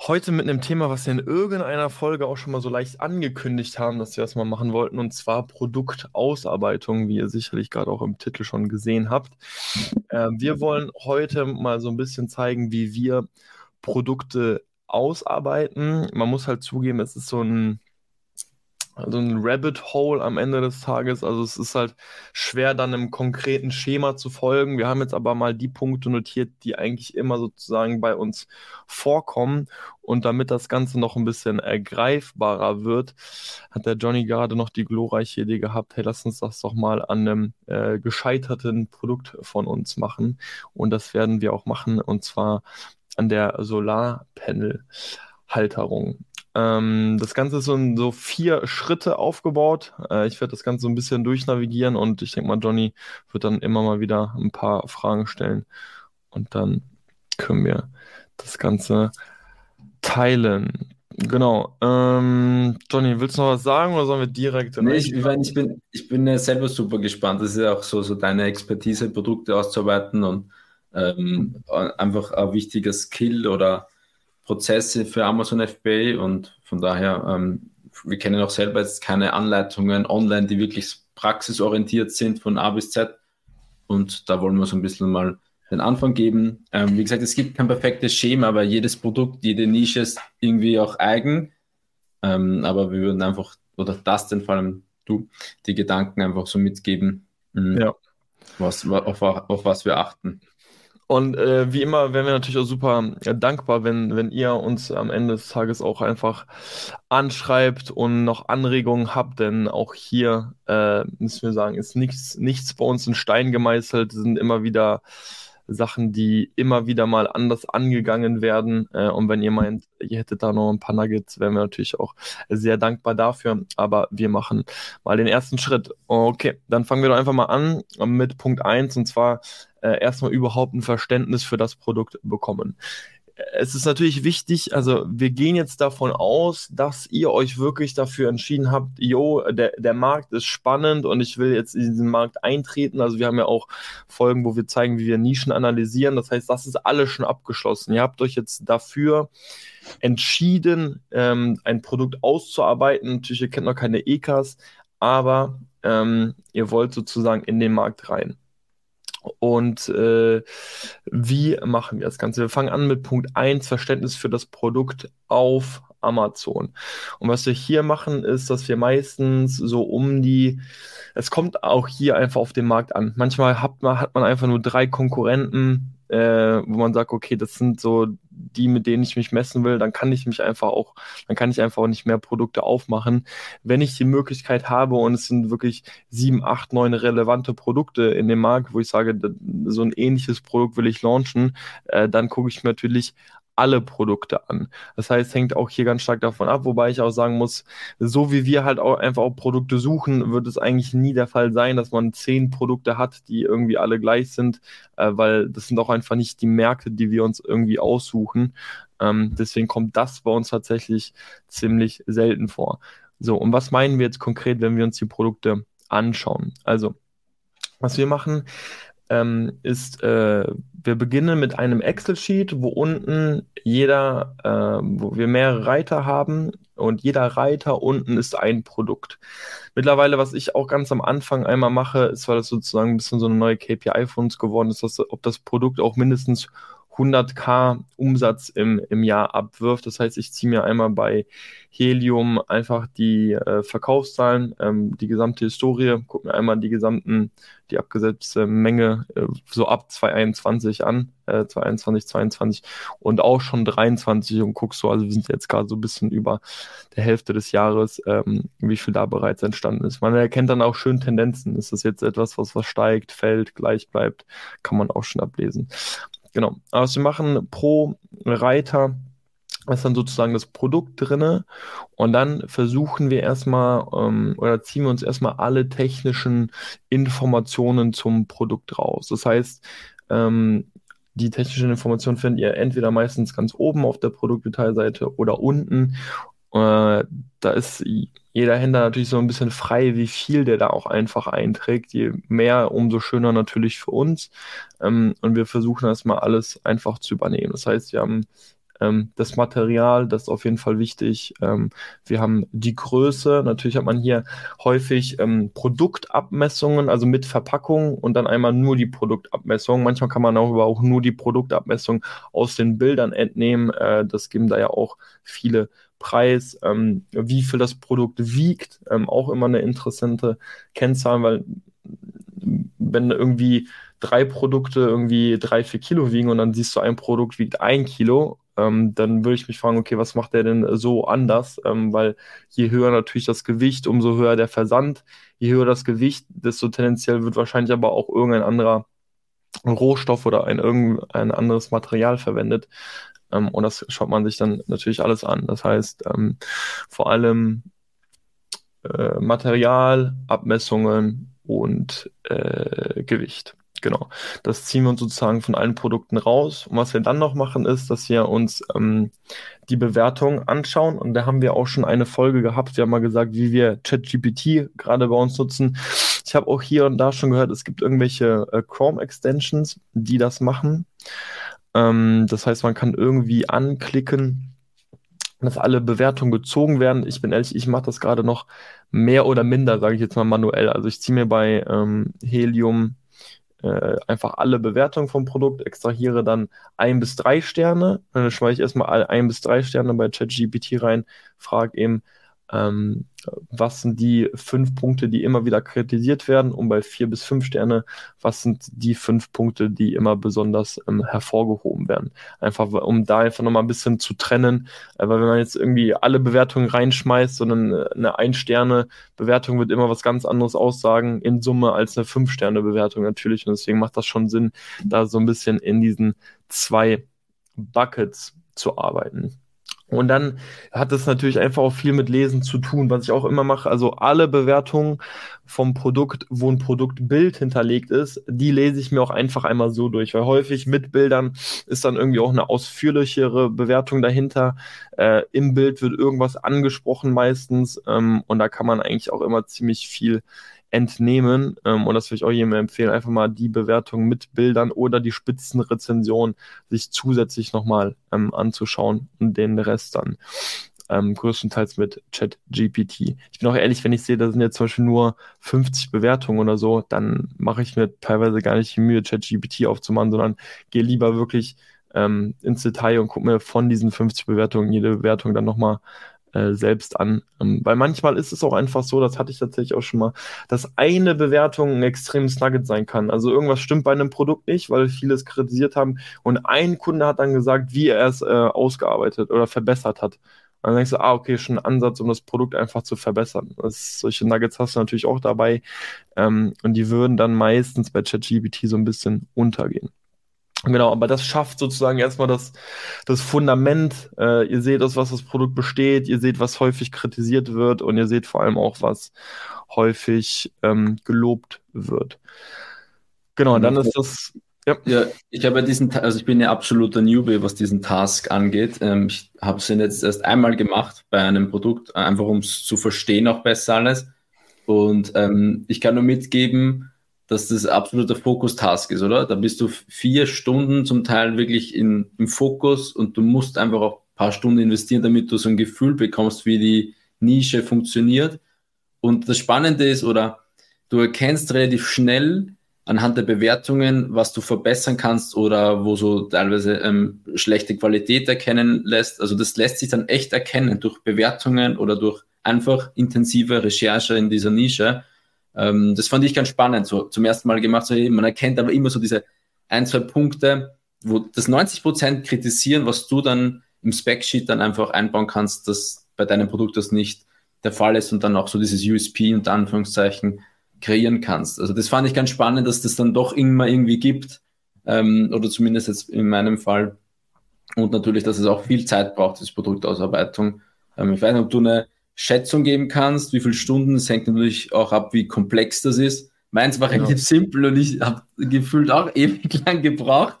Heute mit einem Thema, was wir in irgendeiner Folge auch schon mal so leicht angekündigt haben, dass wir das mal machen wollten, und zwar Produktausarbeitung, wie ihr sicherlich gerade auch im Titel schon gesehen habt. Äh, wir wollen heute mal so ein bisschen zeigen, wie wir Produkte ausarbeiten. Man muss halt zugeben, es ist so ein also ein Rabbit Hole am Ende des Tages. Also es ist halt schwer, dann einem konkreten Schema zu folgen. Wir haben jetzt aber mal die Punkte notiert, die eigentlich immer sozusagen bei uns vorkommen. Und damit das Ganze noch ein bisschen ergreifbarer wird, hat der Johnny gerade noch die glorreiche Idee gehabt, hey, lass uns das doch mal an einem äh, gescheiterten Produkt von uns machen. Und das werden wir auch machen, und zwar an der Solarpanel-Halterung. Ähm, das Ganze ist so in so vier Schritte aufgebaut. Äh, ich werde das Ganze so ein bisschen durchnavigieren und ich denke mal, Johnny wird dann immer mal wieder ein paar Fragen stellen und dann können wir das Ganze teilen. Genau. Ähm, Johnny, willst du noch was sagen oder sollen wir direkt? Nee, ich, ich, mein, ich, bin, ich bin ja selber super gespannt. Das ist ja auch so, so deine Expertise, Produkte auszuarbeiten und ähm, einfach ein wichtiger Skill oder Prozesse für Amazon FBA und von daher, ähm, wir kennen auch selber jetzt keine Anleitungen online, die wirklich praxisorientiert sind von A bis Z. Und da wollen wir so ein bisschen mal den Anfang geben. Ähm, wie gesagt, es gibt kein perfektes Schema, weil jedes Produkt, jede Nische ist irgendwie auch eigen. Ähm, aber wir würden einfach, oder das denn vor allem du, die Gedanken einfach so mitgeben, mh, ja. was, auf, auf was wir achten. Und äh, wie immer wären wir natürlich auch super ja, dankbar, wenn, wenn ihr uns am Ende des Tages auch einfach anschreibt und noch Anregungen habt, denn auch hier äh, müssen wir sagen, ist nichts, nichts bei uns in Stein gemeißelt, sind immer wieder Sachen, die immer wieder mal anders angegangen werden. Äh, und wenn ihr meint, ihr hättet da noch ein paar Nuggets, wären wir natürlich auch sehr dankbar dafür. Aber wir machen mal den ersten Schritt. Okay, dann fangen wir doch einfach mal an mit Punkt 1 und zwar äh, erstmal überhaupt ein Verständnis für das Produkt bekommen es ist natürlich wichtig, also wir gehen jetzt davon aus, dass ihr euch wirklich dafür entschieden habt, jo, der, der Markt ist spannend und ich will jetzt in diesen Markt eintreten. Also wir haben ja auch Folgen, wo wir zeigen, wie wir Nischen analysieren. Das heißt, das ist alles schon abgeschlossen. Ihr habt euch jetzt dafür entschieden, ähm, ein Produkt auszuarbeiten. Natürlich, ihr kennt noch keine EKs, aber ähm, ihr wollt sozusagen in den Markt rein. Und äh, wie machen wir das Ganze? Wir fangen an mit Punkt 1, Verständnis für das Produkt auf Amazon. Und was wir hier machen, ist, dass wir meistens so um die, es kommt auch hier einfach auf den Markt an. Manchmal hat man, hat man einfach nur drei Konkurrenten, äh, wo man sagt, okay, das sind so die, mit denen ich mich messen will, dann kann ich mich einfach auch, dann kann ich einfach auch nicht mehr Produkte aufmachen. Wenn ich die Möglichkeit habe und es sind wirklich sieben, acht, neun relevante Produkte in dem Markt, wo ich sage, so ein ähnliches Produkt will ich launchen, äh, dann gucke ich mir natürlich alle Produkte an. Das heißt, hängt auch hier ganz stark davon ab, wobei ich auch sagen muss, so wie wir halt auch einfach auch Produkte suchen, wird es eigentlich nie der Fall sein, dass man zehn Produkte hat, die irgendwie alle gleich sind, äh, weil das sind auch einfach nicht die Märkte, die wir uns irgendwie aussuchen. Ähm, deswegen kommt das bei uns tatsächlich ziemlich selten vor. So, und was meinen wir jetzt konkret, wenn wir uns die Produkte anschauen? Also, was wir machen, ähm, ist, äh, wir beginnen mit einem Excel-Sheet, wo unten jeder, äh, wo wir mehrere Reiter haben und jeder Reiter unten ist ein Produkt. Mittlerweile, was ich auch ganz am Anfang einmal mache, ist, weil das sozusagen ein bisschen so eine neue KPI für uns geworden ist, dass, ob das Produkt auch mindestens 100k Umsatz im, im Jahr abwirft. Das heißt, ich ziehe mir einmal bei Helium einfach die äh, Verkaufszahlen, ähm, die gesamte Historie, gucke mir einmal die gesamten, die abgesetzte Menge äh, so ab 2021 an, äh, 2021, 22 und auch schon 23 und guckst so, also wir sind jetzt gerade so ein bisschen über der Hälfte des Jahres, ähm, wie viel da bereits entstanden ist. Man erkennt dann auch schön Tendenzen. Ist das jetzt etwas, was was steigt, fällt, gleich bleibt, kann man auch schon ablesen. Genau. Also wir machen pro Reiter ist dann sozusagen das Produkt drinne und dann versuchen wir erstmal ähm, oder ziehen wir uns erstmal alle technischen Informationen zum Produkt raus. Das heißt, ähm, die technischen Informationen findet ihr entweder meistens ganz oben auf der Produktdetailseite oder unten. Äh, da ist jeder Händler natürlich so ein bisschen frei, wie viel der da auch einfach einträgt. Je mehr, umso schöner natürlich für uns. Ähm, und wir versuchen das mal alles einfach zu übernehmen. Das heißt, wir haben ähm, das Material, das ist auf jeden Fall wichtig. Ähm, wir haben die Größe. Natürlich hat man hier häufig ähm, Produktabmessungen, also mit Verpackung und dann einmal nur die Produktabmessung. Manchmal kann man auch, aber auch nur die Produktabmessung aus den Bildern entnehmen. Äh, das geben da ja auch viele Preis, ähm, wie viel das Produkt wiegt, ähm, auch immer eine interessante Kennzahl, weil wenn irgendwie drei Produkte irgendwie drei, vier Kilo wiegen und dann siehst du, ein Produkt wiegt ein Kilo, ähm, dann würde ich mich fragen, okay, was macht der denn so anders? Ähm, weil je höher natürlich das Gewicht, umso höher der Versand. Je höher das Gewicht, desto tendenziell wird wahrscheinlich aber auch irgendein anderer Rohstoff oder ein irgendein anderes Material verwendet. Ähm, und das schaut man sich dann natürlich alles an. Das heißt, ähm, vor allem äh, Material, Abmessungen und äh, Gewicht. Genau. Das ziehen wir uns sozusagen von allen Produkten raus. Und was wir dann noch machen, ist, dass wir uns ähm, die Bewertung anschauen. Und da haben wir auch schon eine Folge gehabt. Wir haben mal gesagt, wie wir ChatGPT gerade bei uns nutzen. Ich habe auch hier und da schon gehört, es gibt irgendwelche äh, Chrome-Extensions, die das machen. Ähm, das heißt, man kann irgendwie anklicken, dass alle Bewertungen gezogen werden. Ich bin ehrlich, ich mache das gerade noch mehr oder minder, sage ich jetzt mal manuell. Also ich ziehe mir bei ähm, Helium äh, einfach alle Bewertungen vom Produkt, extrahiere dann ein bis drei Sterne, dann schmeiße ich erstmal ein bis drei Sterne bei ChatGPT rein, frage eben, ähm, was sind die fünf Punkte, die immer wieder kritisiert werden und bei vier bis fünf Sterne, was sind die fünf Punkte, die immer besonders ähm, hervorgehoben werden. Einfach, um da einfach nochmal ein bisschen zu trennen, äh, weil wenn man jetzt irgendwie alle Bewertungen reinschmeißt, sondern äh, eine Ein-Sterne-Bewertung wird immer was ganz anderes aussagen in Summe als eine Fünf-Sterne-Bewertung natürlich und deswegen macht das schon Sinn, da so ein bisschen in diesen zwei Buckets zu arbeiten. Und dann hat es natürlich einfach auch viel mit Lesen zu tun, was ich auch immer mache. Also alle Bewertungen vom Produkt, wo ein Produktbild hinterlegt ist, die lese ich mir auch einfach einmal so durch, weil häufig mit Bildern ist dann irgendwie auch eine ausführlichere Bewertung dahinter. Äh, Im Bild wird irgendwas angesprochen meistens ähm, und da kann man eigentlich auch immer ziemlich viel entnehmen. Ähm, und das würde ich auch jedem empfehlen, einfach mal die Bewertung mit Bildern oder die Spitzenrezension sich zusätzlich nochmal ähm, anzuschauen und den Rest dann ähm, größtenteils mit ChatGPT. Ich bin auch ehrlich, wenn ich sehe, da sind jetzt zum Beispiel nur 50 Bewertungen oder so, dann mache ich mir teilweise gar nicht die Mühe, ChatGPT aufzumachen, sondern gehe lieber wirklich ähm, ins Detail und gucke mir von diesen 50 Bewertungen jede Bewertung dann nochmal äh, selbst an. Ähm, weil manchmal ist es auch einfach so, das hatte ich tatsächlich auch schon mal, dass eine Bewertung ein extremes Nugget sein kann. Also irgendwas stimmt bei einem Produkt nicht, weil viele es kritisiert haben und ein Kunde hat dann gesagt, wie er es äh, ausgearbeitet oder verbessert hat. Und dann denkst du, ah, okay, schon ein Ansatz, um das Produkt einfach zu verbessern. Das, solche Nuggets hast du natürlich auch dabei. Ähm, und die würden dann meistens bei ChatGPT so ein bisschen untergehen. Genau, aber das schafft sozusagen erstmal das, das Fundament. Äh, ihr seht, aus was das Produkt besteht, ihr seht, was häufig kritisiert wird und ihr seht vor allem auch, was häufig ähm, gelobt wird. Genau, dann ist das. Ja. ja, ich habe diesen, also ich bin ja absoluter Newbie, was diesen Task angeht. Ähm, ich habe es jetzt erst einmal gemacht bei einem Produkt, einfach um es zu verstehen auch besser alles. Und ähm, ich kann nur mitgeben, dass das absoluter Fokus-Task ist, oder? Da bist du vier Stunden zum Teil wirklich in, im Fokus und du musst einfach auch ein paar Stunden investieren, damit du so ein Gefühl bekommst, wie die Nische funktioniert. Und das Spannende ist, oder du erkennst relativ schnell anhand der Bewertungen, was du verbessern kannst oder wo so teilweise ähm, schlechte Qualität erkennen lässt. Also das lässt sich dann echt erkennen durch Bewertungen oder durch einfach intensive Recherche in dieser Nische. Ähm, das fand ich ganz spannend, so zum ersten Mal gemacht. So, man erkennt aber immer so diese ein, zwei Punkte, wo das 90 Prozent kritisieren, was du dann im Spec-Sheet dann einfach einbauen kannst, dass bei deinem Produkt das nicht der Fall ist und dann auch so dieses USP unter Anführungszeichen kreieren kannst. Also das fand ich ganz spannend, dass das dann doch immer irgendwie gibt, ähm, oder zumindest jetzt in meinem Fall. Und natürlich, dass es auch viel Zeit braucht, das Produktausarbeitung. Ähm, ich weiß nicht, ob du eine Schätzung geben kannst, wie viele Stunden. Es hängt natürlich auch ab, wie komplex das ist. Meins war relativ simpel und ich habe gefühlt auch ewig lang gebraucht,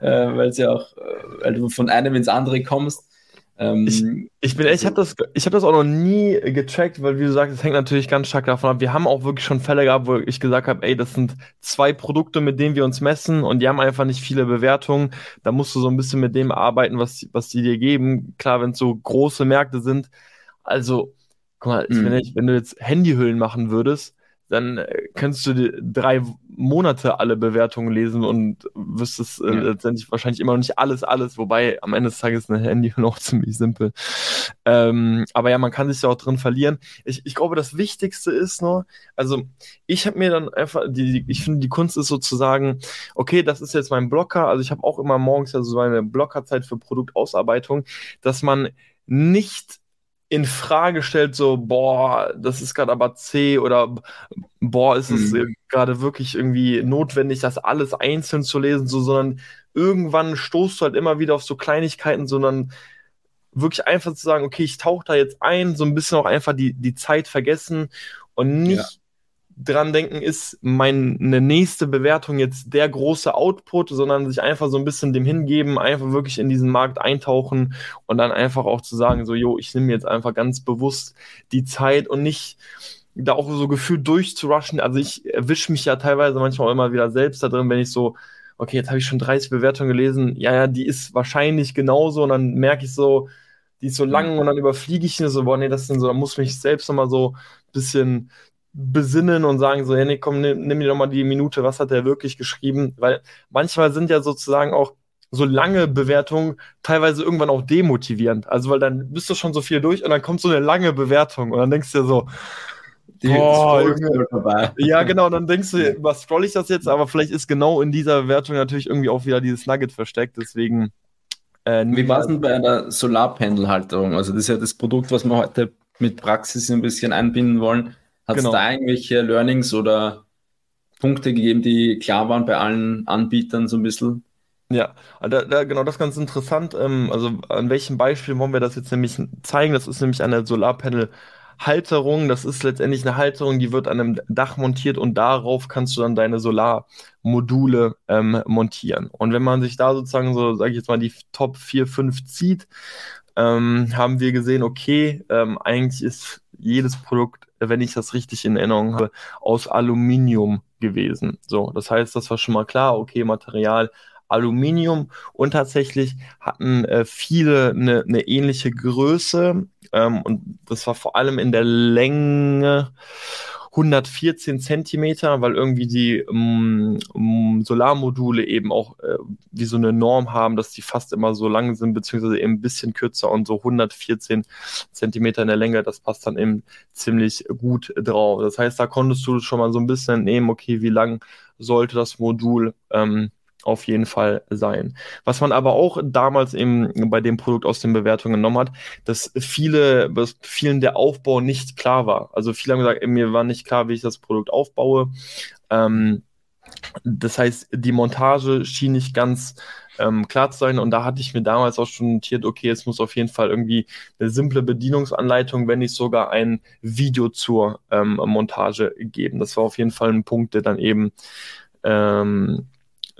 äh, weil es ja auch, äh, weil du von einem ins andere kommst. Ähm, ich, ich, bin ich habe das, ich habe das auch noch nie getrackt, weil wie du sagst, es hängt natürlich ganz stark davon ab. Wir haben auch wirklich schon Fälle gehabt, wo ich gesagt habe, ey, das sind zwei Produkte, mit denen wir uns messen und die haben einfach nicht viele Bewertungen. Da musst du so ein bisschen mit dem arbeiten, was, was die dir geben. Klar, wenn es so große Märkte sind. Also, guck mal, mhm. wenn, ich, wenn du jetzt Handyhüllen machen würdest, dann äh, könntest du drei Monate alle Bewertungen lesen und wüsstest äh, ja. letztendlich wahrscheinlich immer noch nicht alles, alles, wobei am Ende des Tages ist ein Handy noch ziemlich simpel. Ähm, aber ja, man kann sich ja auch drin verlieren. Ich, ich glaube, das Wichtigste ist nur, also ich habe mir dann einfach, die, ich finde, die Kunst ist sozusagen, okay, das ist jetzt mein Blocker, also ich habe auch immer morgens ja so eine Blockerzeit für Produktausarbeitung, dass man nicht in Frage stellt, so, boah, das ist gerade aber C oder boah, ist es mhm. gerade wirklich irgendwie notwendig, das alles einzeln zu lesen, so, sondern irgendwann stoßt du halt immer wieder auf so Kleinigkeiten, sondern wirklich einfach zu sagen, okay, ich tauche da jetzt ein, so ein bisschen auch einfach die, die Zeit vergessen und nicht ja dran denken, ist meine nächste Bewertung jetzt der große Output, sondern sich einfach so ein bisschen dem hingeben, einfach wirklich in diesen Markt eintauchen und dann einfach auch zu sagen, so, jo, ich nehme jetzt einfach ganz bewusst die Zeit und nicht da auch so gefühlt durchzurushen. Also ich erwische mich ja teilweise manchmal auch immer wieder selbst da drin, wenn ich so, okay, jetzt habe ich schon 30 Bewertungen gelesen, ja, ja, die ist wahrscheinlich genauso. Und dann merke ich so, die ist so lang und dann überfliege ich ihn so, boah, nee, das sind so, da muss mich selbst nochmal so ein bisschen besinnen und sagen so, hey, nee, komm, nimm, nimm dir doch mal die Minute, was hat der wirklich geschrieben? Weil manchmal sind ja sozusagen auch so lange Bewertungen teilweise irgendwann auch demotivierend. Also, weil dann bist du schon so viel durch und dann kommt so eine lange Bewertung und dann denkst du dir so, die Boah, ja, genau, dann denkst du, was scroll ich das jetzt? Aber vielleicht ist genau in dieser Bewertung natürlich irgendwie auch wieder dieses Nugget versteckt, deswegen. Äh, Wie war es denn bei einer Solarpanel-Halterung? Also, das ist ja das Produkt, was wir heute mit Praxis ein bisschen einbinden wollen. Hat es genau. da irgendwelche Learnings oder Punkte gegeben, die klar waren bei allen Anbietern so ein bisschen? Ja, da, da, genau, das ist ganz interessant. Ähm, also an welchem Beispiel wollen wir das jetzt nämlich zeigen? Das ist nämlich eine Solarpanel-Halterung. Das ist letztendlich eine Halterung, die wird an einem Dach montiert und darauf kannst du dann deine Solarmodule ähm, montieren. Und wenn man sich da sozusagen so, sage ich jetzt mal, die Top 4, 5 zieht, ähm, haben wir gesehen, okay, ähm, eigentlich ist jedes Produkt, wenn ich das richtig in Erinnerung habe, aus Aluminium gewesen. So, das heißt, das war schon mal klar, okay, Material Aluminium und tatsächlich hatten äh, viele eine ne ähnliche Größe ähm, und das war vor allem in der Länge 114 Zentimeter, weil irgendwie die um, um ähm, Solarmodule eben auch äh, wie so eine Norm haben, dass die fast immer so lang sind, beziehungsweise eben ein bisschen kürzer und so 114 Zentimeter in der Länge, das passt dann eben ziemlich gut drauf. Das heißt, da konntest du schon mal so ein bisschen nehmen, okay, wie lang sollte das Modul ähm, auf jeden Fall sein. Was man aber auch damals eben bei dem Produkt aus den Bewertungen genommen hat, dass viele, dass vielen der Aufbau nicht klar war. Also viele haben gesagt, mir war nicht klar, wie ich das Produkt aufbaue. Ähm, das heißt, die Montage schien nicht ganz ähm, klar zu sein. Und da hatte ich mir damals auch schon notiert, okay, es muss auf jeden Fall irgendwie eine simple Bedienungsanleitung, wenn nicht sogar ein Video zur ähm, Montage geben. Das war auf jeden Fall ein Punkt, der dann eben ähm,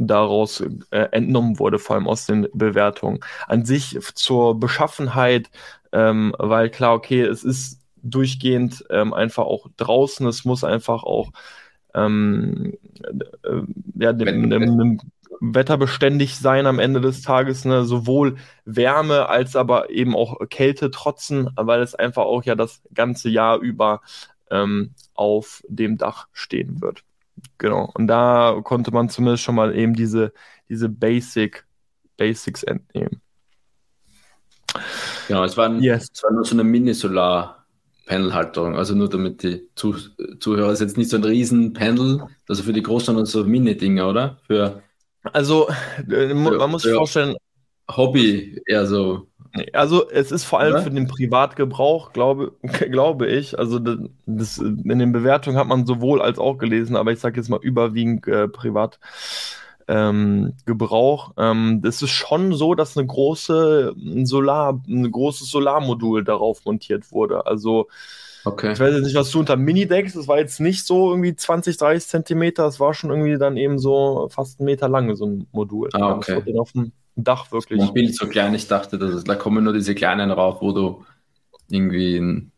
daraus äh, entnommen wurde, vor allem aus den Bewertungen. An sich zur Beschaffenheit, ähm, weil klar, okay, es ist durchgehend ähm, einfach auch draußen, es muss einfach auch ähm, äh, ja, dem, dem, dem, wetterbeständig sein am Ende des Tages, ne? sowohl Wärme als aber eben auch Kälte trotzen, weil es einfach auch ja das ganze Jahr über ähm, auf dem Dach stehen wird. Genau. Und da konnte man zumindest schon mal eben diese, diese Basic, Basics entnehmen. Genau, es, waren, yes. es war nur so eine Mini-Solar-Panel-Halterung, also nur damit die Zuh Zuhörer, ist jetzt nicht so ein Riesen-Panel, also für die Großen, sondern so Mini-Dinger, oder? Für, also, äh, man muss sich vorstellen. Hobby, eher so. Also es ist vor allem ja? für den Privatgebrauch, glaube, glaube ich. Also das, das, in den Bewertungen hat man sowohl als auch gelesen, aber ich sage jetzt mal überwiegend äh, Privatgebrauch. Ähm, ähm, das ist schon so, dass eine große Solar, ein großes Solarmodul darauf montiert wurde. Also Okay. Ich weiß jetzt nicht, was du unter Mini deckst. Das war jetzt nicht so irgendwie 20, 30 Zentimeter. Es war schon irgendwie dann eben so fast einen Meter lang, so ein Modul. Ah, okay. Das auf dem Dach wirklich. Ein Bild so klein. Ich dachte, dass, da kommen nur diese kleinen rauf, wo du irgendwie ein,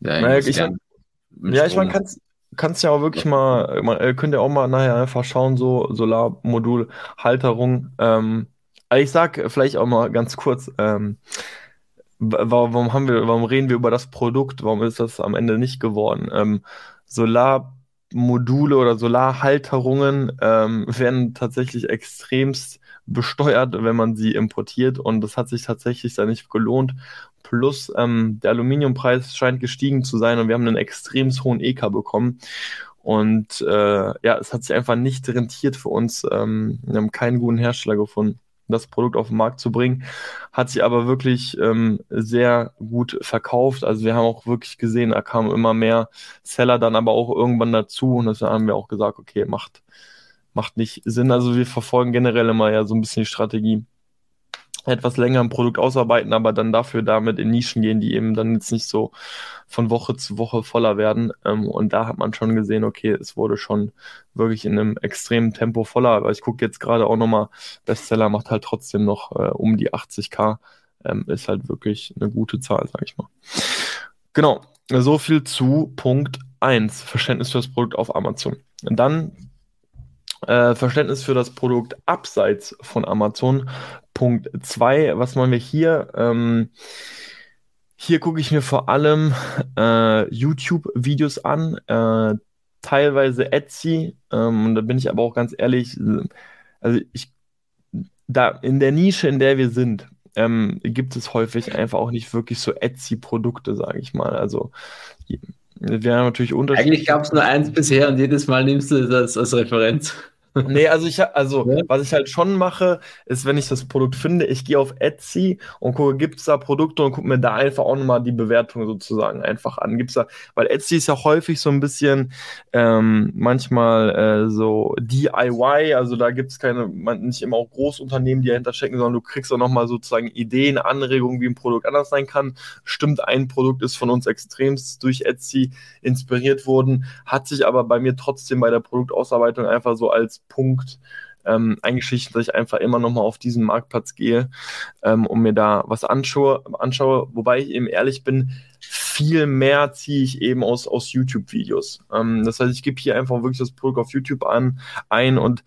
ja, naja, ich, ja, ich meine, kannst, kannst ja auch wirklich mal, man, äh, könnt ihr auch mal nachher einfach schauen, so Solarmodulhalterung. Ähm, also ich sag vielleicht auch mal ganz kurz, ähm, warum haben wir, warum reden wir über das Produkt? Warum ist das am Ende nicht geworden? Ähm, Solarmodule oder Solarhalterungen ähm, werden tatsächlich extremst besteuert, wenn man sie importiert und das hat sich tatsächlich da nicht gelohnt. Plus ähm, der Aluminiumpreis scheint gestiegen zu sein und wir haben einen extrem hohen EK bekommen. Und äh, ja, es hat sich einfach nicht rentiert für uns. Ähm, wir haben keinen guten Hersteller gefunden, das Produkt auf den Markt zu bringen. Hat sich aber wirklich ähm, sehr gut verkauft. Also wir haben auch wirklich gesehen, da kamen immer mehr Seller dann aber auch irgendwann dazu. Und das haben wir auch gesagt, okay, macht, macht nicht Sinn. Also wir verfolgen generell immer ja so ein bisschen die Strategie, etwas länger ein Produkt ausarbeiten, aber dann dafür damit in Nischen gehen, die eben dann jetzt nicht so von Woche zu Woche voller werden. Ähm, und da hat man schon gesehen, okay, es wurde schon wirklich in einem extremen Tempo voller. Aber ich gucke jetzt gerade auch nochmal, Bestseller macht halt trotzdem noch äh, um die 80k. Ähm, ist halt wirklich eine gute Zahl, sag ich mal. Genau, so viel zu Punkt 1, Verständnis für das Produkt auf Amazon. Dann äh, Verständnis für das Produkt abseits von Amazon. Punkt 2, was machen wir hier? Ähm, hier gucke ich mir vor allem äh, YouTube-Videos an, äh, teilweise Etsy. Ähm, und da bin ich aber auch ganz ehrlich, also ich, da in der Nische, in der wir sind, ähm, gibt es häufig einfach auch nicht wirklich so Etsy-Produkte, sage ich mal. Also wir haben natürlich Unterschiede. Eigentlich gab es nur eins bisher und jedes Mal nimmst du das als Referenz. Nee, also ich also ja. was ich halt schon mache, ist, wenn ich das Produkt finde, ich gehe auf Etsy und gucke, gibt es da Produkte und gucke mir da einfach auch nochmal die Bewertung sozusagen einfach an. Gibt's da, weil Etsy ist ja häufig so ein bisschen ähm, manchmal äh, so DIY, also da gibt es keine, man, nicht immer auch Großunternehmen, die dahinter stecken, sondern du kriegst auch nochmal sozusagen Ideen, Anregungen, wie ein Produkt anders sein kann. Stimmt, ein Produkt ist von uns extremst durch Etsy inspiriert worden, hat sich aber bei mir trotzdem bei der Produktausarbeitung einfach so als Punkt ähm, eingeschichtet, dass ich einfach immer nochmal auf diesen Marktplatz gehe ähm, und mir da was anschaue, anschaue. Wobei ich eben ehrlich bin, viel mehr ziehe ich eben aus, aus YouTube-Videos. Ähm, das heißt, ich gebe hier einfach wirklich das Produkt auf YouTube an, ein und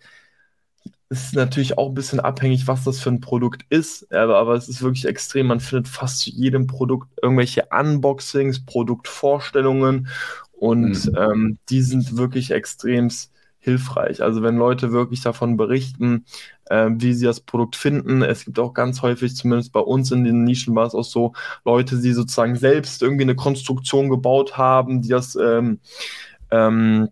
es ist natürlich auch ein bisschen abhängig, was das für ein Produkt ist, aber, aber es ist wirklich extrem. Man findet fast zu jedem Produkt irgendwelche Unboxings, Produktvorstellungen und mhm. ähm, die sind wirklich extremst hilfreich. Also wenn Leute wirklich davon berichten, äh, wie sie das Produkt finden. Es gibt auch ganz häufig, zumindest bei uns in den Nischen war es auch so, Leute, die sozusagen selbst irgendwie eine Konstruktion gebaut haben, die das ähm, ähm,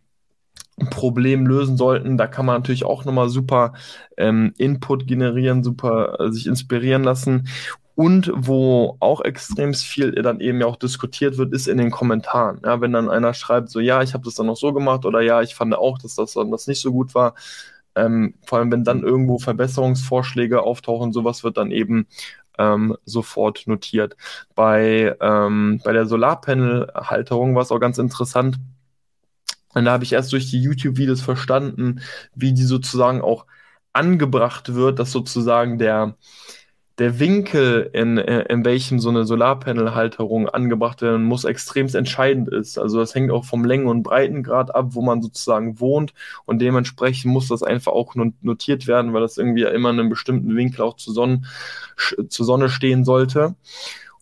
Problem lösen sollten. Da kann man natürlich auch nochmal super ähm, Input generieren, super äh, sich inspirieren lassen. Und wo auch extrem viel dann eben ja auch diskutiert wird, ist in den Kommentaren. Ja, wenn dann einer schreibt, so ja, ich habe das dann noch so gemacht oder ja, ich fand auch, dass das dann das nicht so gut war. Ähm, vor allem, wenn dann irgendwo Verbesserungsvorschläge auftauchen, sowas wird dann eben ähm, sofort notiert. Bei, ähm, bei der Solarpanel-Halterung war es auch ganz interessant. Und da habe ich erst durch die YouTube-Videos verstanden, wie die sozusagen auch angebracht wird, dass sozusagen der, der Winkel, in, äh, in welchem so eine Solarpanel-Halterung angebracht werden muss, extrem entscheidend ist. Also das hängt auch vom Längen- und Breitengrad ab, wo man sozusagen wohnt und dementsprechend muss das einfach auch notiert werden, weil das irgendwie immer in einem bestimmten Winkel auch zur Sonne, zur Sonne stehen sollte.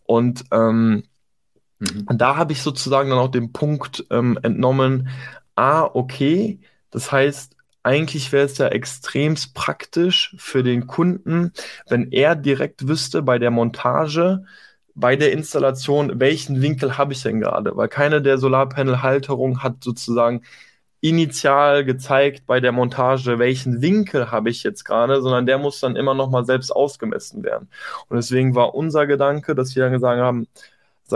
Und ähm, mhm. da habe ich sozusagen dann auch den Punkt ähm, entnommen, ah, okay, das heißt, eigentlich wäre es ja extremst praktisch für den Kunden, wenn er direkt wüsste bei der Montage, bei der Installation, welchen Winkel habe ich denn gerade? Weil keine der Solarpanel-Halterungen hat sozusagen initial gezeigt bei der Montage, welchen Winkel habe ich jetzt gerade, sondern der muss dann immer noch mal selbst ausgemessen werden. Und deswegen war unser Gedanke, dass wir dann gesagt haben,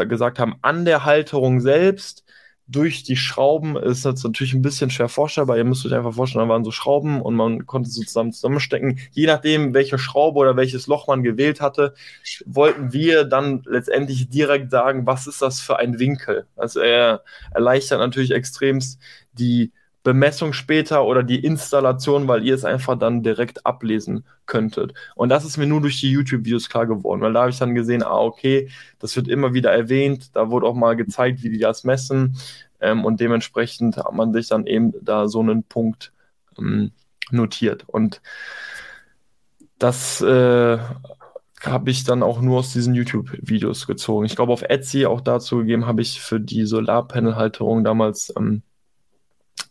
gesagt haben, an der Halterung selbst durch die Schrauben ist das natürlich ein bisschen schwer vorstellbar. Ihr müsst euch einfach vorstellen, da waren so Schrauben und man konnte so zusammen zusammenstecken. Je nachdem, welche Schraube oder welches Loch man gewählt hatte, wollten wir dann letztendlich direkt sagen, was ist das für ein Winkel. Also er erleichtert natürlich extremst die Bemessung später oder die Installation, weil ihr es einfach dann direkt ablesen könntet. Und das ist mir nur durch die YouTube-Videos klar geworden, weil da habe ich dann gesehen, ah, okay, das wird immer wieder erwähnt, da wurde auch mal gezeigt, wie die das messen ähm, und dementsprechend hat man sich dann eben da so einen Punkt ähm, notiert. Und das äh, habe ich dann auch nur aus diesen YouTube-Videos gezogen. Ich glaube, auf Etsy auch dazu gegeben habe ich für die Solarpanel-Halterung damals ähm,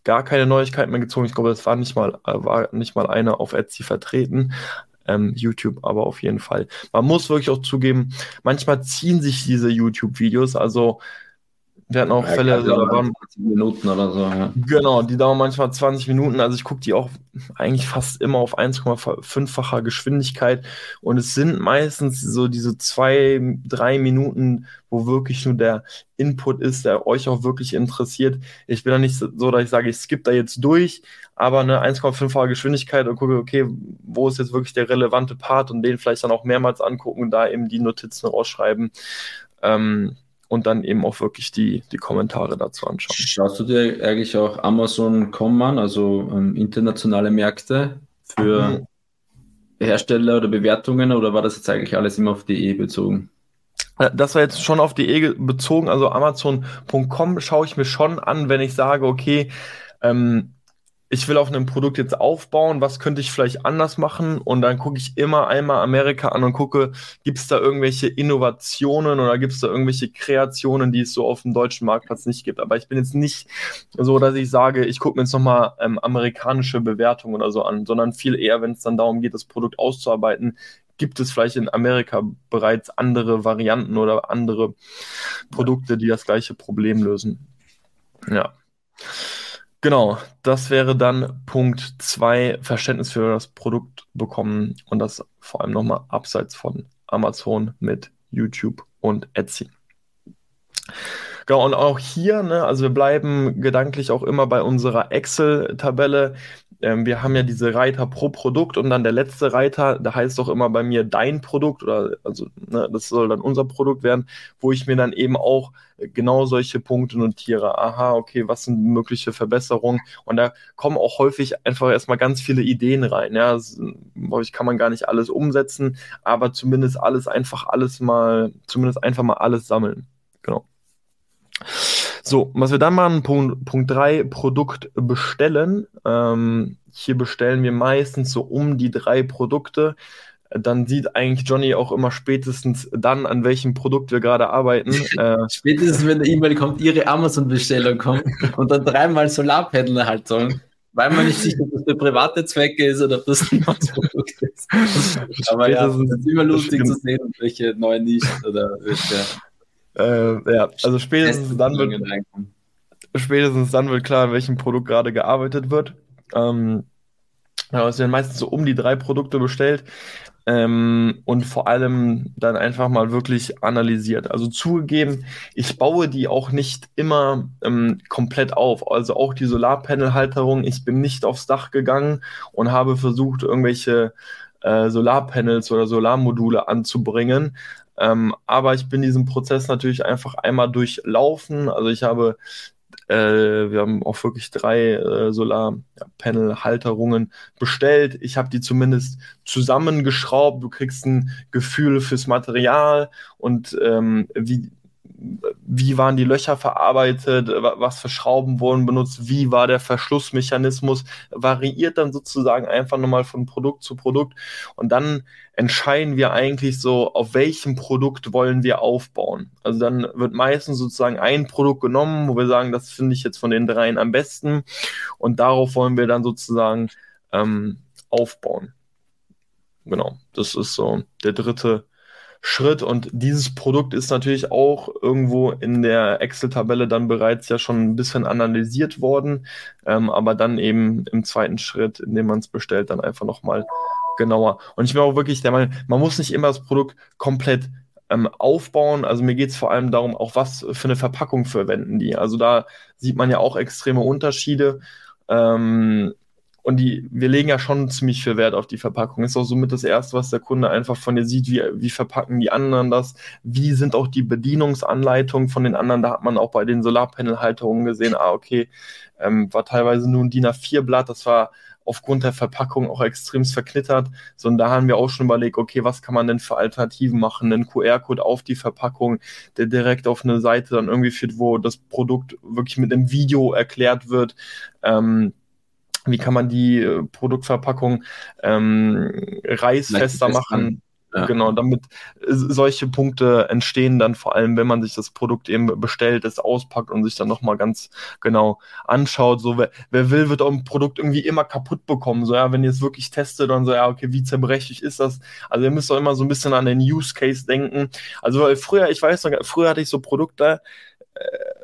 gar keine Neuigkeiten mehr gezogen. Ich glaube, das war nicht mal, äh, war nicht mal eine auf Etsy vertreten. Ähm, YouTube aber auf jeden Fall. Man muss wirklich auch zugeben, manchmal ziehen sich diese YouTube-Videos, also wir hatten auch ja, Fälle, da waren 20 Minuten oder so. Ja. Genau, die dauern manchmal 20 Minuten. Also ich gucke die auch eigentlich fast immer auf 1,5-facher Geschwindigkeit. Und es sind meistens so diese zwei, drei Minuten, wo wirklich nur der Input ist, der euch auch wirklich interessiert. Ich bin da nicht so, dass ich sage, ich skippe da jetzt durch, aber eine 1,5-fache Geschwindigkeit und gucke, okay, wo ist jetzt wirklich der relevante Part und den vielleicht dann auch mehrmals angucken und da eben die Notizen rausschreiben. Ähm, und dann eben auch wirklich die, die Kommentare dazu anschauen. Schaust du dir eigentlich auch Amazon.com an, also ähm, internationale Märkte für mhm. Hersteller oder Bewertungen oder war das jetzt eigentlich alles immer auf DE bezogen? Äh, das war jetzt schon auf DE bezogen, also Amazon.com schaue ich mir schon an, wenn ich sage, okay, ähm, ich will auf einem Produkt jetzt aufbauen, was könnte ich vielleicht anders machen? Und dann gucke ich immer einmal Amerika an und gucke, gibt es da irgendwelche Innovationen oder gibt es da irgendwelche Kreationen, die es so auf dem deutschen Marktplatz nicht gibt. Aber ich bin jetzt nicht so, dass ich sage, ich gucke mir jetzt nochmal ähm, amerikanische Bewertungen oder so an, sondern viel eher, wenn es dann darum geht, das Produkt auszuarbeiten, gibt es vielleicht in Amerika bereits andere Varianten oder andere Produkte, die das gleiche Problem lösen. Ja. Genau, das wäre dann Punkt 2, Verständnis für das Produkt bekommen und das vor allem nochmal abseits von Amazon mit YouTube und Etsy. Genau, und auch hier, ne, also wir bleiben gedanklich auch immer bei unserer Excel-Tabelle ähm, wir haben ja diese Reiter pro Produkt und dann der letzte Reiter, da heißt doch immer bei mir dein Produkt oder also ne, das soll dann unser Produkt werden, wo ich mir dann eben auch genau solche Punkte notiere. Aha, okay, was sind mögliche Verbesserungen? Und da kommen auch häufig einfach erstmal ganz viele Ideen rein. Ja, häufig kann man gar nicht alles umsetzen, aber zumindest alles einfach alles mal, zumindest einfach mal alles sammeln. Genau. So, was wir dann machen, Punkt, Punkt 3, Produkt bestellen. Ähm, hier bestellen wir meistens so um die drei Produkte. Dann sieht eigentlich Johnny auch immer spätestens dann, an welchem Produkt wir gerade arbeiten. Äh, spätestens, wenn eine E-Mail kommt, Ihre Amazon-Bestellung kommt und dann dreimal Solarpanel halt sollen weil man nicht sicher, ob das für private Zwecke ist oder ob das ein neues Produkt ist. Aber ja, es ist immer lustig zu sehen, welche neuen Nischen oder welche äh, ja, also spätestens dann, wird, spätestens dann wird klar, an welchem Produkt gerade gearbeitet wird. Ähm, ja, es werden meistens so um die drei Produkte bestellt ähm, und vor allem dann einfach mal wirklich analysiert. Also zugegeben, ich baue die auch nicht immer ähm, komplett auf. Also auch die Solarpanel-Halterung, ich bin nicht aufs Dach gegangen und habe versucht, irgendwelche äh, Solarpanels oder Solarmodule anzubringen, ähm, aber ich bin diesen Prozess natürlich einfach einmal durchlaufen. Also ich habe, äh, wir haben auch wirklich drei äh, Solarpanel-Halterungen bestellt. Ich habe die zumindest zusammengeschraubt. Du kriegst ein Gefühl fürs Material und ähm, wie wie waren die Löcher verarbeitet, was für Schrauben wurden benutzt, wie war der Verschlussmechanismus, variiert dann sozusagen einfach nochmal von Produkt zu Produkt und dann entscheiden wir eigentlich so, auf welchem Produkt wollen wir aufbauen. Also dann wird meistens sozusagen ein Produkt genommen, wo wir sagen, das finde ich jetzt von den dreien am besten und darauf wollen wir dann sozusagen ähm, aufbauen. Genau, das ist so der dritte Schritt. Und dieses Produkt ist natürlich auch irgendwo in der Excel-Tabelle dann bereits ja schon ein bisschen analysiert worden, ähm, aber dann eben im zweiten Schritt, indem man es bestellt, dann einfach nochmal genauer. Und ich bin auch wirklich der Meinung, man muss nicht immer das Produkt komplett ähm, aufbauen. Also mir geht es vor allem darum, auch was für eine Verpackung verwenden die. Also da sieht man ja auch extreme Unterschiede. Ähm, und die, wir legen ja schon ziemlich viel Wert auf die Verpackung. Ist auch somit das Erste, was der Kunde einfach von dir sieht, wie, wie verpacken die anderen das, wie sind auch die Bedienungsanleitungen von den anderen. Da hat man auch bei den Solarpanel-Halterungen gesehen, ah, okay, ähm, war teilweise nur ein DIN A4-Blatt, das war aufgrund der Verpackung auch extrem verknittert. So, und da haben wir auch schon überlegt, okay, was kann man denn für Alternativen machen? Einen QR-Code auf die Verpackung, der direkt auf eine Seite dann irgendwie führt, wo das Produkt wirklich mit einem Video erklärt wird. Ähm, wie kann man die äh, Produktverpackung ähm, reißfester machen? Ja. Genau, damit solche Punkte entstehen dann vor allem, wenn man sich das Produkt eben bestellt, es auspackt und sich dann nochmal ganz genau anschaut. So, wer, wer will, wird auch ein Produkt irgendwie immer kaputt bekommen. So, ja, wenn ihr es wirklich testet und so, ja, okay, wie zerbrechlich ist das? Also ihr müsst auch immer so ein bisschen an den Use Case denken. Also früher, ich weiß noch, früher hatte ich so Produkte,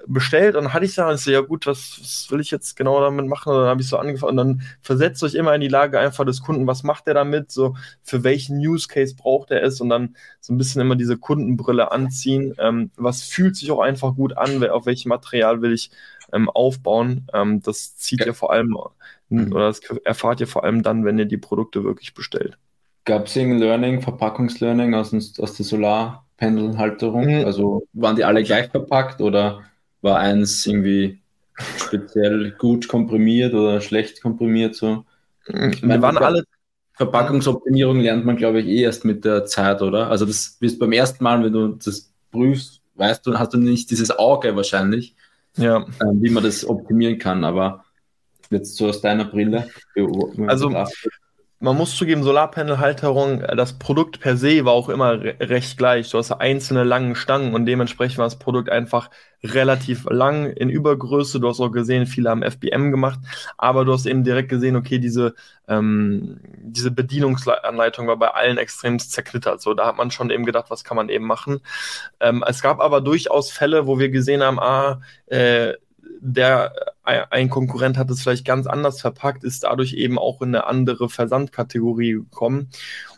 bestellt und hatte ich da und ich so, ja gut, was, was will ich jetzt genau damit machen? Und dann habe ich so angefangen und dann versetzt euch immer in die Lage einfach des Kunden, was macht er damit? So, für welchen Use Case braucht er es? Und dann so ein bisschen immer diese Kundenbrille anziehen. Ähm, was fühlt sich auch einfach gut an? Auf welchem Material will ich ähm, aufbauen? Ähm, das zieht ja. ihr vor allem, mhm. oder das erfahrt ihr vor allem dann, wenn ihr die Produkte wirklich bestellt. Gab es irgendein Learning, Verpackungslearning aus, aus der Solarpanelhalterung? Mhm. Also waren die alle gleich verpackt oder war eins irgendwie speziell gut komprimiert oder schlecht komprimiert so? Ich meine, waren alle Verpackungsoptimierung lernt man, glaube ich, eh erst mit der Zeit, oder? Also das wirst beim ersten Mal, wenn du das prüfst, weißt du, hast du nicht dieses Auge wahrscheinlich, ja. äh, wie man das optimieren kann. Aber jetzt so aus deiner Brille. Also man muss zugeben, Solarpanel-Halterung, äh, das Produkt per se war auch immer re recht gleich. Du hast einzelne langen Stangen und dementsprechend war das Produkt einfach relativ lang in Übergröße. Du hast auch gesehen, viele haben FBM gemacht, aber du hast eben direkt gesehen, okay, diese, ähm, diese Bedienungsanleitung war bei allen extrem zerknittert. So, da hat man schon eben gedacht, was kann man eben machen. Ähm, es gab aber durchaus Fälle, wo wir gesehen haben, ah, äh, der ein Konkurrent hat es vielleicht ganz anders verpackt, ist dadurch eben auch in eine andere Versandkategorie gekommen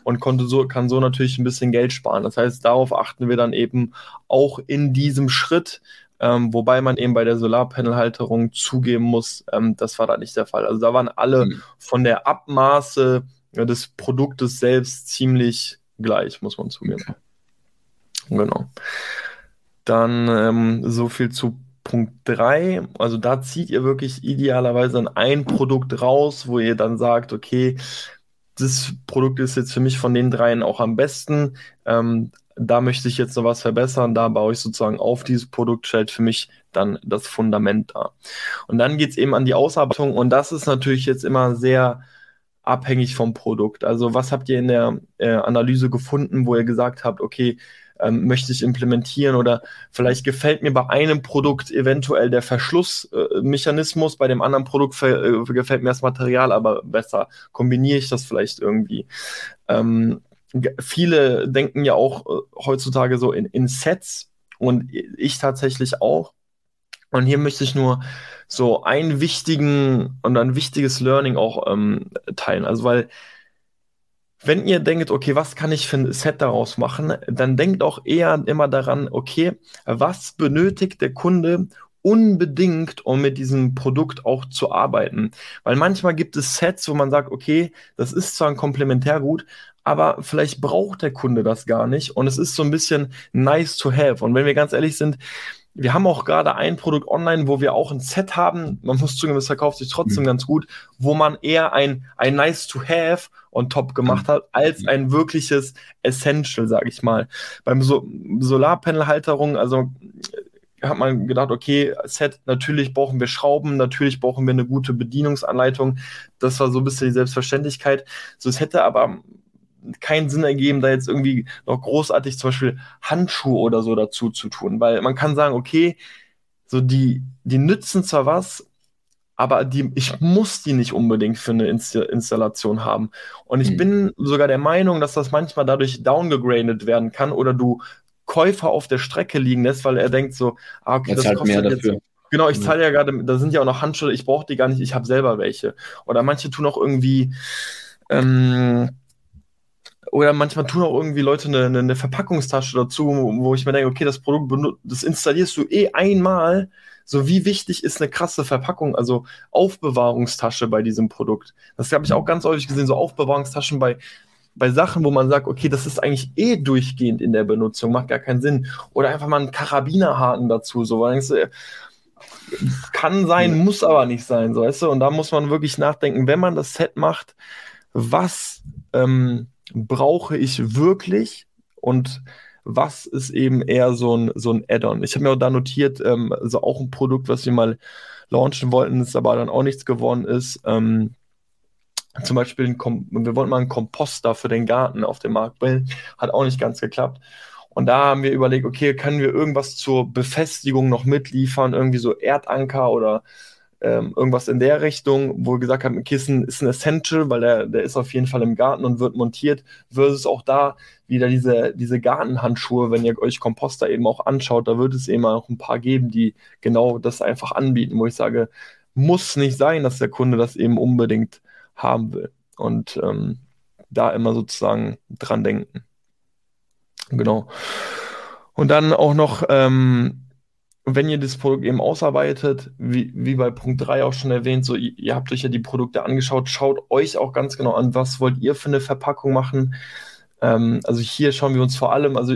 und konnte so, kann so natürlich ein bisschen Geld sparen. Das heißt, darauf achten wir dann eben auch in diesem Schritt, ähm, wobei man eben bei der Solarpanelhalterung zugeben muss, ähm, das war da nicht der Fall. Also da waren alle mhm. von der Abmaße ja, des Produktes selbst ziemlich gleich, muss man zugeben. Okay. Genau. Dann ähm, so viel zu Punkt 3, also da zieht ihr wirklich idealerweise ein Produkt raus, wo ihr dann sagt, okay, das Produkt ist jetzt für mich von den dreien auch am besten. Ähm, da möchte ich jetzt noch was verbessern, da baue ich sozusagen auf dieses Produkt, stellt für mich dann das Fundament dar. Und dann geht es eben an die Ausarbeitung und das ist natürlich jetzt immer sehr abhängig vom Produkt. Also was habt ihr in der äh, Analyse gefunden, wo ihr gesagt habt, okay, ähm, möchte ich implementieren oder vielleicht gefällt mir bei einem Produkt eventuell der Verschlussmechanismus, äh, bei dem anderen Produkt äh, gefällt mir das Material aber besser. Kombiniere ich das vielleicht irgendwie? Ähm, viele denken ja auch äh, heutzutage so in, in Sets und ich tatsächlich auch. Und hier möchte ich nur so einen wichtigen und ein wichtiges Learning auch ähm, teilen. Also weil wenn ihr denkt, okay, was kann ich für ein Set daraus machen, dann denkt auch eher immer daran, okay, was benötigt der Kunde unbedingt, um mit diesem Produkt auch zu arbeiten. Weil manchmal gibt es Sets, wo man sagt, okay, das ist zwar ein Komplementärgut, aber vielleicht braucht der Kunde das gar nicht und es ist so ein bisschen nice to have. Und wenn wir ganz ehrlich sind, wir haben auch gerade ein Produkt online, wo wir auch ein Set haben. Man muss zugeben, es verkauft sich trotzdem mhm. ganz gut, wo man eher ein, ein nice to have on top gemacht hat, als ein wirkliches Essential, sage ich mal. Beim so Solarpanel-Halterung, also äh, hat man gedacht, okay, Set, natürlich brauchen wir Schrauben, natürlich brauchen wir eine gute Bedienungsanleitung. Das war so ein bisschen die Selbstverständlichkeit. So, es hätte aber keinen Sinn ergeben, da jetzt irgendwie noch großartig zum Beispiel Handschuhe oder so dazu zu tun, weil man kann sagen, okay, so die, die nützen zwar was, aber die, ich muss die nicht unbedingt für eine Inst Installation haben. Und ich hm. bin sogar der Meinung, dass das manchmal dadurch downgegradet werden kann oder du Käufer auf der Strecke liegen lässt, weil er denkt so, ah, okay, das, kostet mehr jetzt, dafür. Genau, ich zahle ja gerade, da sind ja auch noch Handschuhe, ich brauche die gar nicht, ich habe selber welche. Oder manche tun auch irgendwie ähm, oder manchmal tun auch irgendwie Leute eine, eine Verpackungstasche dazu, wo ich mir denke, okay, das Produkt, das installierst du eh einmal. So, wie wichtig ist eine krasse Verpackung, also Aufbewahrungstasche bei diesem Produkt? Das habe ich auch ganz häufig gesehen, so Aufbewahrungstaschen bei, bei Sachen, wo man sagt, okay, das ist eigentlich eh durchgehend in der Benutzung, macht gar keinen Sinn. Oder einfach mal einen Karabinerhaken dazu, so, weil denkst du, kann sein, muss aber nicht sein, so, weißt du? Und da muss man wirklich nachdenken, wenn man das Set macht, was ähm, brauche ich wirklich und was ist eben eher so ein, so ein Add-on. Ich habe mir auch da notiert, ähm, also auch ein Produkt, was wir mal launchen wollten, ist aber dann auch nichts geworden ist. Ähm, zum Beispiel, ein wir wollten mal einen Komposter für den Garten auf dem Markt bringen, hat auch nicht ganz geklappt. Und da haben wir überlegt, okay, können wir irgendwas zur Befestigung noch mitliefern, irgendwie so Erdanker oder ähm, irgendwas in der Richtung, wo wir gesagt haben, Kissen ist ein Essential, weil der, der ist auf jeden Fall im Garten und wird montiert, versus auch da wieder diese, diese Gartenhandschuhe, wenn ihr euch Komposter eben auch anschaut, da wird es eben auch ein paar geben, die genau das einfach anbieten, wo ich sage, muss nicht sein, dass der Kunde das eben unbedingt haben will. Und ähm, da immer sozusagen dran denken. Genau. Und dann auch noch, ähm, wenn ihr das Produkt eben ausarbeitet, wie, wie bei Punkt 3 auch schon erwähnt, so ihr, ihr habt euch ja die Produkte angeschaut, schaut euch auch ganz genau an, was wollt ihr für eine Verpackung machen. Ähm, also hier schauen wir uns vor allem, also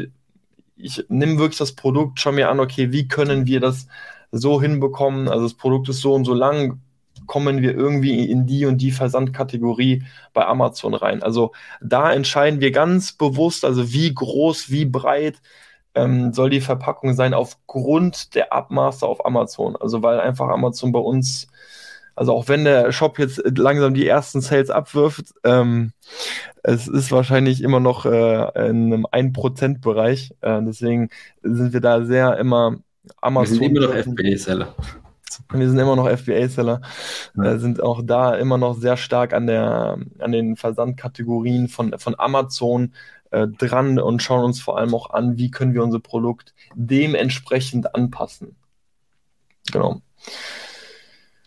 ich nehme wirklich das Produkt, schaue mir an, okay, wie können wir das so hinbekommen? Also das Produkt ist so und so lang, kommen wir irgendwie in die und die Versandkategorie bei Amazon rein. Also da entscheiden wir ganz bewusst, also wie groß, wie breit ähm, soll die Verpackung sein aufgrund der Abmaße auf Amazon. Also weil einfach Amazon bei uns, also auch wenn der Shop jetzt langsam die ersten Sales abwirft, ähm, es ist wahrscheinlich immer noch äh, in einem 1%-Bereich. Äh, deswegen sind wir da sehr immer Amazon. Wir sind immer noch FBA-Seller. Wir sind immer noch FBA-Seller, ja. äh, sind auch da immer noch sehr stark an, der, an den Versandkategorien von, von Amazon äh, dran und schauen uns vor allem auch an, wie können wir unser Produkt dementsprechend anpassen. Genau.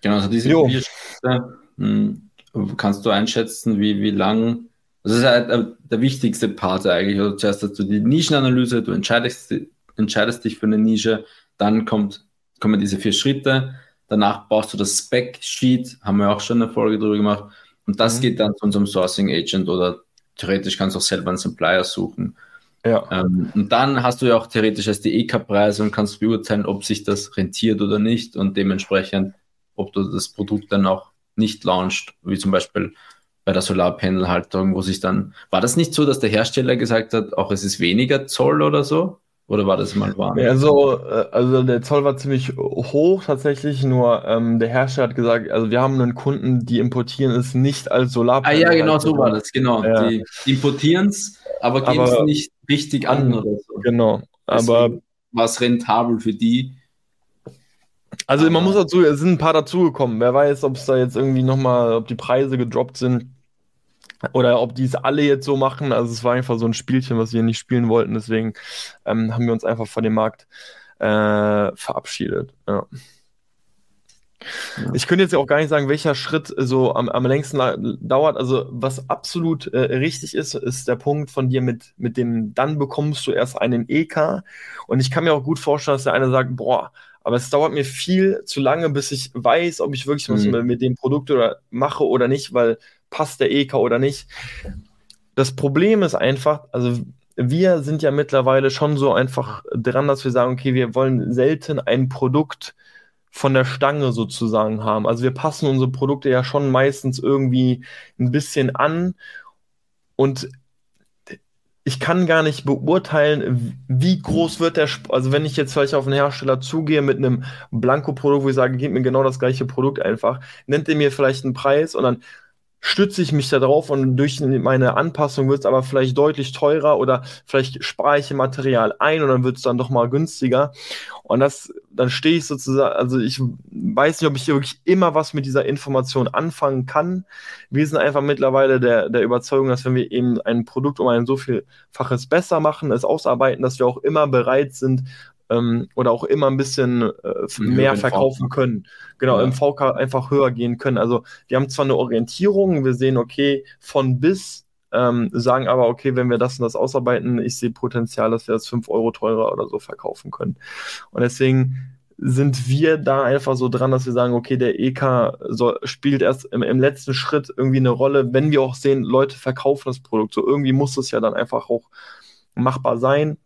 Genau, also diese vier Schritte, hm, kannst du einschätzen, wie, wie lang, das ist halt der, der wichtigste Part eigentlich. Also zuerst hast du die Nischenanalyse, du entscheidest, entscheidest dich für eine Nische, dann kommt kommen diese vier Schritte. Danach baust du das Spec-Sheet, haben wir auch schon eine Folge darüber gemacht. Und das mhm. geht dann zu unserem Sourcing Agent oder theoretisch kannst du auch selber einen Supplier suchen. Ja. Ähm, und dann hast du ja auch theoretisch erst die EK-Preise und kannst beurteilen, ob sich das rentiert oder nicht und dementsprechend, ob du das Produkt dann auch nicht launcht, wie zum Beispiel bei der Solarpanelhalterung, wo sich dann, war das nicht so, dass der Hersteller gesagt hat, auch es ist weniger Zoll oder so? Oder war das mal wahr? Also, also der Zoll war ziemlich hoch tatsächlich, nur ähm, der Hersteller hat gesagt, also wir haben einen Kunden, die importieren es nicht als Solarpanel. Ah ja, genau so war das, genau. Ja. Die importieren es, aber geben es nicht richtig an, oder so. Genau, aber war es rentabel für die. Also man muss dazu, es sind ein paar dazugekommen. Wer weiß, ob es da jetzt irgendwie nochmal, ob die Preise gedroppt sind. Oder ob die es alle jetzt so machen. Also es war einfach so ein Spielchen, was wir nicht spielen wollten. Deswegen ähm, haben wir uns einfach von dem Markt äh, verabschiedet. Ja. Ich könnte jetzt auch gar nicht sagen, welcher Schritt so am, am längsten dauert. Also, was absolut äh, richtig ist, ist der Punkt von dir mit, mit dem, dann bekommst du erst einen EK. Und ich kann mir auch gut vorstellen, dass der eine sagt, boah, aber es dauert mir viel zu lange, bis ich weiß, ob ich wirklich was mhm. mit dem Produkt oder mache oder nicht, weil passt der EK oder nicht. Das Problem ist einfach, also wir sind ja mittlerweile schon so einfach dran, dass wir sagen, okay, wir wollen selten ein Produkt von der Stange sozusagen haben. Also wir passen unsere Produkte ja schon meistens irgendwie ein bisschen an und ich kann gar nicht beurteilen, wie groß wird der, Sp also wenn ich jetzt vielleicht auf einen Hersteller zugehe mit einem Blanko-Produkt, wo ich sage, gib mir genau das gleiche Produkt einfach, nennt er mir vielleicht einen Preis und dann stütze ich mich da drauf und durch meine Anpassung wird es aber vielleicht deutlich teurer oder vielleicht spare ich Material ein und dann wird es dann doch mal günstiger. Und das, dann stehe ich sozusagen, also ich weiß nicht, ob ich hier wirklich immer was mit dieser Information anfangen kann. Wir sind einfach mittlerweile der, der Überzeugung, dass wenn wir eben ein Produkt um ein so vielfaches besser machen, es ausarbeiten, dass wir auch immer bereit sind, ähm, oder auch immer ein bisschen äh, mehr verkaufen können. Genau, ja. im VK einfach höher gehen können. Also wir haben zwar eine Orientierung, wir sehen, okay, von bis ähm, sagen aber, okay, wenn wir das und das ausarbeiten, ich sehe Potenzial, dass wir das 5 Euro teurer oder so verkaufen können. Und deswegen sind wir da einfach so dran, dass wir sagen, okay, der EK soll, spielt erst im, im, letzten Schritt irgendwie eine Rolle, wenn wir auch sehen, Leute verkaufen das Produkt. So irgendwie muss es ja dann einfach auch machbar sein.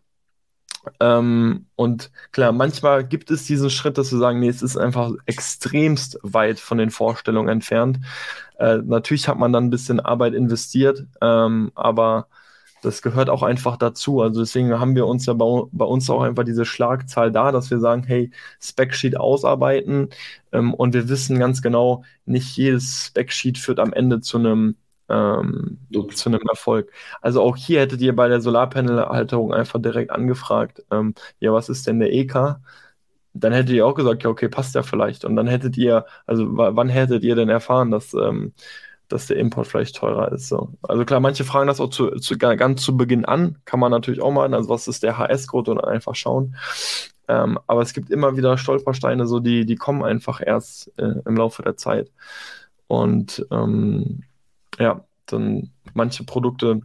Ähm, und klar, manchmal gibt es diesen Schritt, dass wir sagen, nee, es ist einfach extremst weit von den Vorstellungen entfernt. Äh, natürlich hat man dann ein bisschen Arbeit investiert, ähm, aber das gehört auch einfach dazu. Also deswegen haben wir uns ja bei, bei, uns auch einfach diese Schlagzahl da, dass wir sagen, hey, Specsheet ausarbeiten ähm, und wir wissen ganz genau, nicht jedes Specsheet führt am Ende zu einem ähm, zu einem Erfolg. Also auch hier hättet ihr bei der Solarpanel-Halterung einfach direkt angefragt, ähm, ja, was ist denn der EK? Dann hättet ihr auch gesagt, ja, okay, passt ja vielleicht. Und dann hättet ihr, also wann hättet ihr denn erfahren, dass ähm, dass der Import vielleicht teurer ist. So. Also klar, manche fragen das auch zu, zu, ganz zu Beginn an, kann man natürlich auch mal, also was ist der HS-Code und einfach schauen. Ähm, aber es gibt immer wieder Stolpersteine, so die, die kommen einfach erst äh, im Laufe der Zeit. Und ähm, ja, dann manche Produkte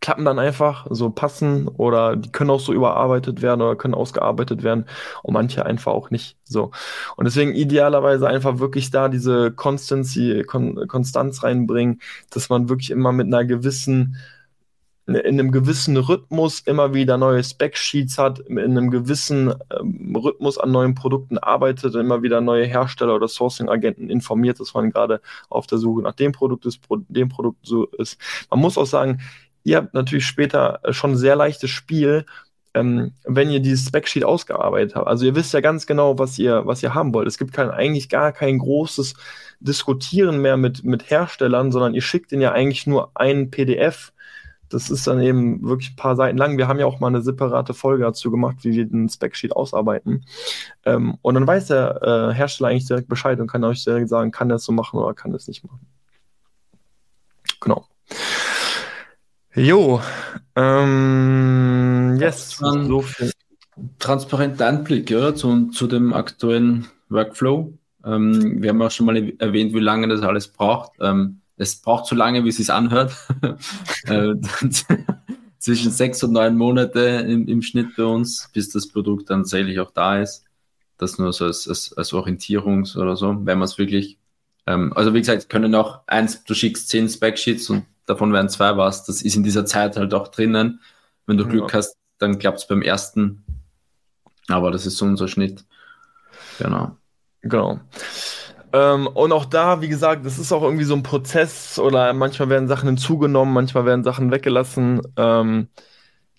klappen dann einfach, so passen oder die können auch so überarbeitet werden oder können ausgearbeitet werden und manche einfach auch nicht so. Und deswegen idealerweise einfach wirklich da diese Constancy, Kon Konstanz reinbringen, dass man wirklich immer mit einer gewissen in einem gewissen Rhythmus immer wieder neue Spec-Sheets hat, in einem gewissen ähm, Rhythmus an neuen Produkten arbeitet, immer wieder neue Hersteller oder Sourcing-Agenten informiert, dass man gerade auf der Suche nach dem Produkt ist, dem Produkt so ist. Man muss auch sagen, ihr habt natürlich später schon ein sehr leichtes Spiel, ähm, wenn ihr dieses Specsheet ausgearbeitet habt. Also ihr wisst ja ganz genau, was ihr, was ihr haben wollt. Es gibt kein, eigentlich gar kein großes Diskutieren mehr mit, mit Herstellern, sondern ihr schickt ihnen ja eigentlich nur ein PDF. Das ist dann eben wirklich ein paar Seiten lang. Wir haben ja auch mal eine separate Folge dazu gemacht, wie wir den Specsheet ausarbeiten. Ähm, und dann weiß der äh, Hersteller eigentlich direkt Bescheid und kann euch direkt sagen, kann er es so machen oder kann er es nicht machen. Genau. Jo, ähm, yes, so viel. Transparenter Einblick oder, zu, zu dem aktuellen Workflow. Ähm, wir haben auch schon mal erwähnt, wie lange das alles braucht. Ähm, es braucht so lange, wie es sich anhört. Äh, zwischen sechs und neun Monate im, im, Schnitt bei uns, bis das Produkt dann tatsächlich auch da ist. Das nur so als, als, als Orientierungs- oder so, wenn man es wirklich. Ähm, also wie gesagt, können auch eins, du schickst zehn Spec-Sheets und davon werden zwei was. Das ist in dieser Zeit halt auch drinnen. Wenn du ja. Glück hast, dann klappt es beim ersten. Aber das ist so unser Schnitt. Genau. Genau. Ähm, und auch da, wie gesagt, das ist auch irgendwie so ein Prozess oder manchmal werden Sachen hinzugenommen, manchmal werden Sachen weggelassen. Ähm,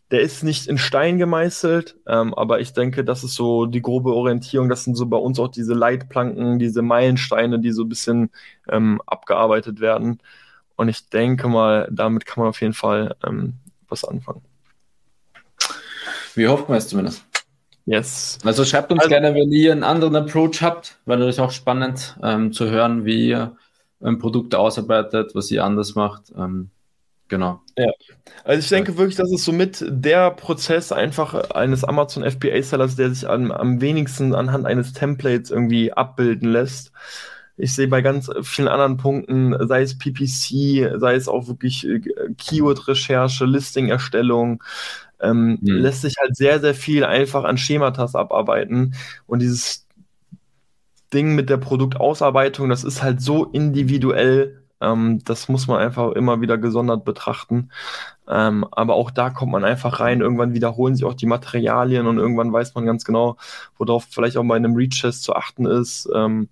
der ist nicht in Stein gemeißelt, ähm, aber ich denke, das ist so die grobe Orientierung. Das sind so bei uns auch diese Leitplanken, diese Meilensteine, die so ein bisschen ähm, abgearbeitet werden. Und ich denke mal, damit kann man auf jeden Fall ähm, was anfangen. Wir hoffen es zumindest. Yes. Also schreibt uns also, gerne, wenn ihr einen anderen Approach habt, weil das ist auch spannend ähm, zu hören, wie ihr ähm, Produkte ausarbeitet, was ihr anders macht. Ähm, genau. Ja. Also ich denke wirklich, das ist somit der Prozess einfach eines Amazon FBA-Sellers, der sich am, am wenigsten anhand eines Templates irgendwie abbilden lässt. Ich sehe bei ganz vielen anderen Punkten, sei es PPC, sei es auch wirklich äh, Keyword-Recherche, Listing-Erstellung, ähm, mhm. lässt sich halt sehr, sehr viel einfach an Schematas abarbeiten. Und dieses Ding mit der Produktausarbeitung, das ist halt so individuell, ähm, das muss man einfach immer wieder gesondert betrachten. Ähm, aber auch da kommt man einfach rein. Irgendwann wiederholen sich auch die Materialien und irgendwann weiß man ganz genau, worauf vielleicht auch bei einem Reach-Test zu achten ist. Ähm,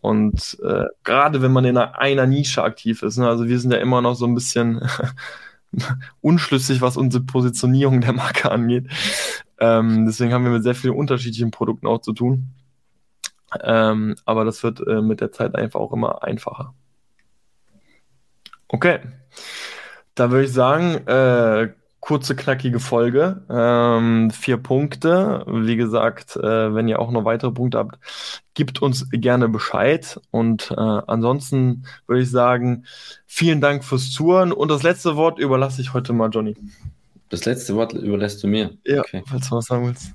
und äh, gerade wenn man in einer, einer Nische aktiv ist, ne, also wir sind ja immer noch so ein bisschen unschlüssig, was unsere Positionierung der Marke angeht. Ähm, deswegen haben wir mit sehr vielen unterschiedlichen Produkten auch zu tun. Ähm, aber das wird äh, mit der Zeit einfach auch immer einfacher. Okay. Da würde ich sagen, äh, kurze, knackige Folge. Ähm, vier Punkte. Wie gesagt, äh, wenn ihr auch noch weitere Punkte habt, gebt uns gerne Bescheid. Und äh, ansonsten würde ich sagen, vielen Dank fürs Zuhören. Und das letzte Wort überlasse ich heute mal Johnny. Das letzte Wort überlässt du mir? Ja, okay. falls du was sagen willst.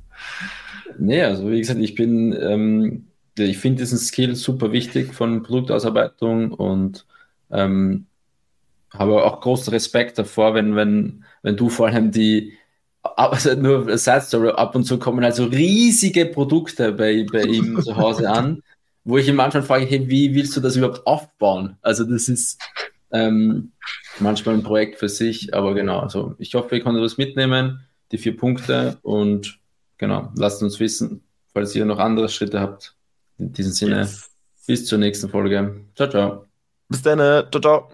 Nee, also wie gesagt, ich bin, ähm, ich finde diesen Skill super wichtig von Produktausarbeitung und ähm, habe auch großen Respekt davor, wenn, wenn, wenn du vor allem die, also nur Side Story, ab und zu kommen also riesige Produkte bei, bei ihm zu Hause an, wo ich ihm manchmal frage, hey, wie willst du das überhaupt aufbauen? Also das ist ähm, manchmal ein Projekt für sich, aber genau, also ich hoffe, ihr konntet was mitnehmen, die vier Punkte und genau, lasst uns wissen, falls ihr noch andere Schritte habt. In diesem Sinne, yes. bis zur nächsten Folge. Ciao, ciao. Bis dann, ciao, ciao.